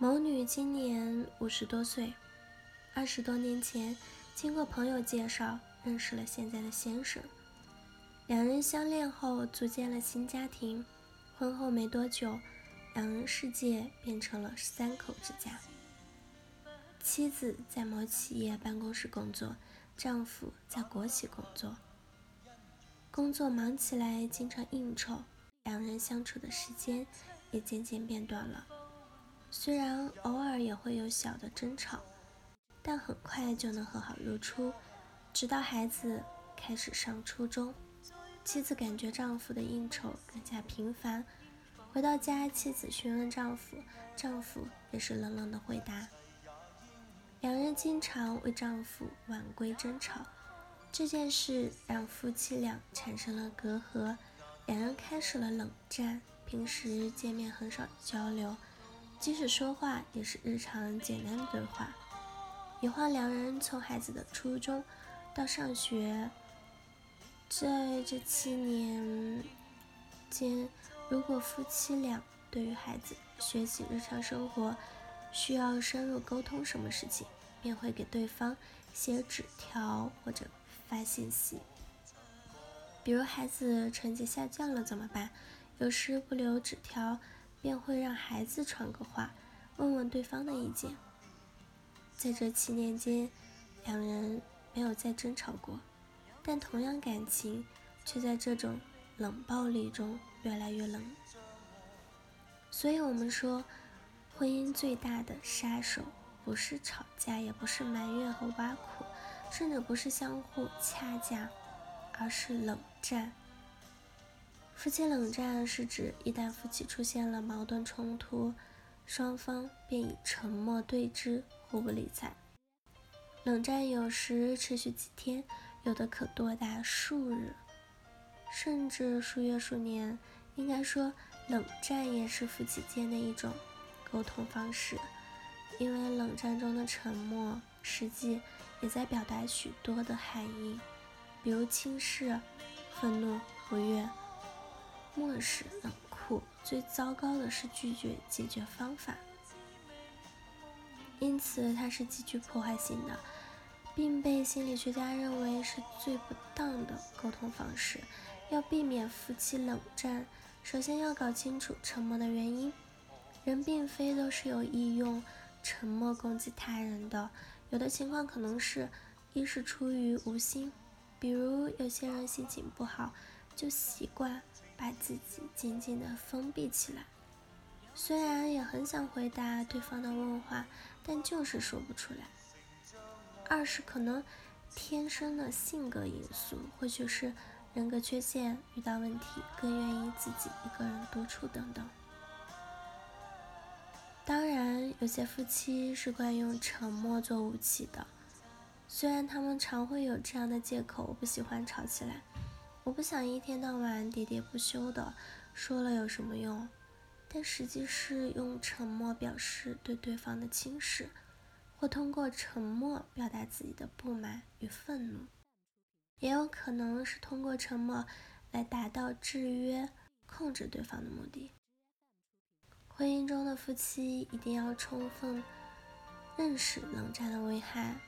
某女今年五十多岁，二十多年前经过朋友介绍认识了现在的先生，两人相恋后组建了新家庭。婚后没多久，两人世界变成了三口之家。妻子在某企业办公室工作，丈夫在国企工作。工作忙起来，经常应酬，两人相处的时间也渐渐变短了。虽然偶尔也会有小的争吵，但很快就能和好如初。直到孩子开始上初中，妻子感觉丈夫的应酬更加频繁。回到家，妻子询问丈夫，丈夫也是冷冷的回答。两人经常为丈夫晚归争吵，这件事让夫妻俩产生了隔阂，两人开始了冷战。平时见面很少交流。即使说话也是日常简单的对话。一晃，两人从孩子的初中到上学，在这七年间，如果夫妻俩对于孩子学习、日常生活需要深入沟通什么事情，便会给对方写纸条或者发信息。比如孩子成绩下降了怎么办？有时不留纸条。便会让孩子传个话，问问对方的意见。在这七年间，两人没有再争吵过，但同样感情却在这种冷暴力中越来越冷。所以，我们说，婚姻最大的杀手不是吵架，也不是埋怨和挖苦，甚至不是相互掐架，而是冷战。夫妻冷战是指一旦夫妻出现了矛盾冲突，双方便以沉默对峙，互不理睬。冷战有时持续几天，有的可多达数日，甚至数月数年。应该说，冷战也是夫妻间的一种沟通方式，因为冷战中的沉默，实际也在表达许多的含义，比如轻视、愤怒、不悦。漠视、冷酷，最糟糕的是拒绝解决方法，因此它是极具破坏性的，并被心理学家认为是最不当的沟通方式。要避免夫妻冷战，首先要搞清楚沉默的原因。人并非都是有意用沉默攻击他人的，有的情况可能是一是出于无心，比如有些人心情不好，就习惯。把自己紧紧地封闭起来，虽然也很想回答对方的问话，但就是说不出来。二是可能天生的性格因素，或许是人格缺陷，遇到问题更愿意自己一个人独处等等。当然，有些夫妻是惯用沉默做武器的，虽然他们常会有这样的借口：我不喜欢吵起来。我不想一天到晚喋喋不休的说了有什么用？但实际是用沉默表示对对方的轻视，或通过沉默表达自己的不满与愤怒，也有可能是通过沉默来达到制约、控制对方的目的。婚姻中的夫妻一定要充分认识冷战的危害。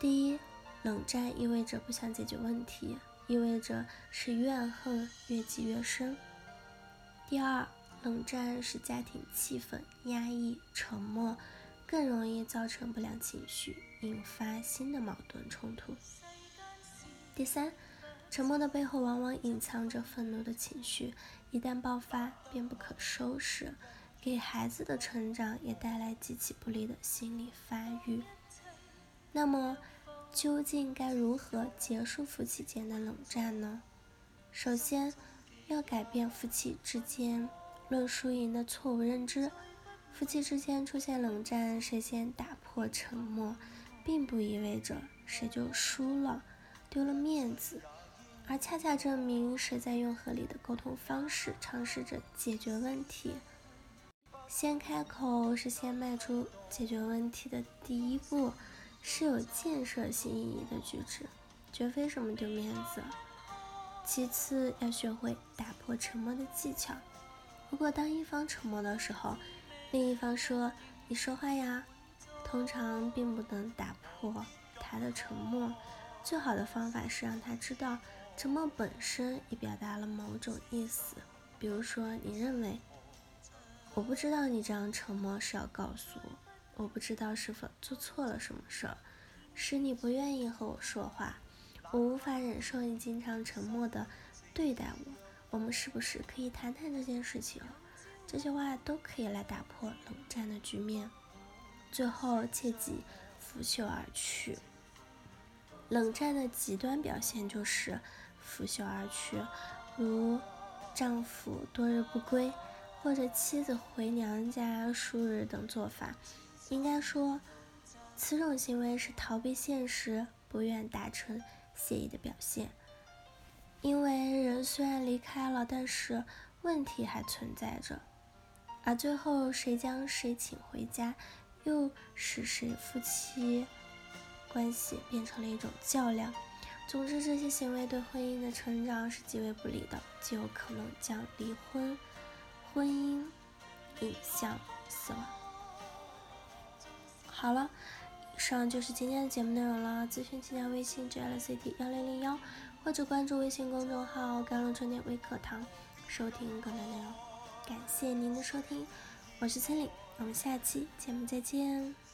第一。冷战意味着不想解决问题，意味着是怨恨越积越深。第二，冷战使家庭气氛压抑、沉默，更容易造成不良情绪，引发新的矛盾冲突。第三，沉默的背后往往隐藏着愤怒的情绪，一旦爆发便不可收拾，给孩子的成长也带来极其不利的心理发育。那么，究竟该如何结束夫妻间的冷战呢？首先，要改变夫妻之间论输赢的错误认知。夫妻之间出现冷战，谁先打破沉默，并不意味着谁就输了、丢了面子，而恰恰证明谁在用合理的沟通方式尝试着解决问题。先开口是先迈出解决问题的第一步。是有建设性意义的举止，绝非什么丢面子。其次，要学会打破沉默的技巧，如果当一方沉默的时候，另一方说“你说话呀”，通常并不能打破他的沉默。最好的方法是让他知道，沉默本身已表达了某种意思。比如说，你认为我不知道你这样沉默是要告诉我，我不知道是否做错了什么事儿，使你不愿意和我说话。我无法忍受你经常沉默的对待我。我们是不是可以谈谈这件事情？这些话都可以来打破冷战的局面。最后，切记拂袖而去。冷战的极端表现就是拂袖而去，如丈夫多日不归，或者妻子回娘家数日等做法。应该说，此种行为是逃避现实、不愿达成协议的表现。因为人虽然离开了，但是问题还存在着，而最后谁将谁请回家，又使谁夫妻。关系变成了一种较量。总之，这些行为对婚姻的成长是极为不利的，极有可能将离婚婚姻引向死亡。好了，以上就是今天的节目内容了。咨询请加微信 jlct 幺零零幺，或者关注微信公众号“甘露春天微课堂”，收听更多内容。感谢您的收听，我是千里，我们下期节目再见。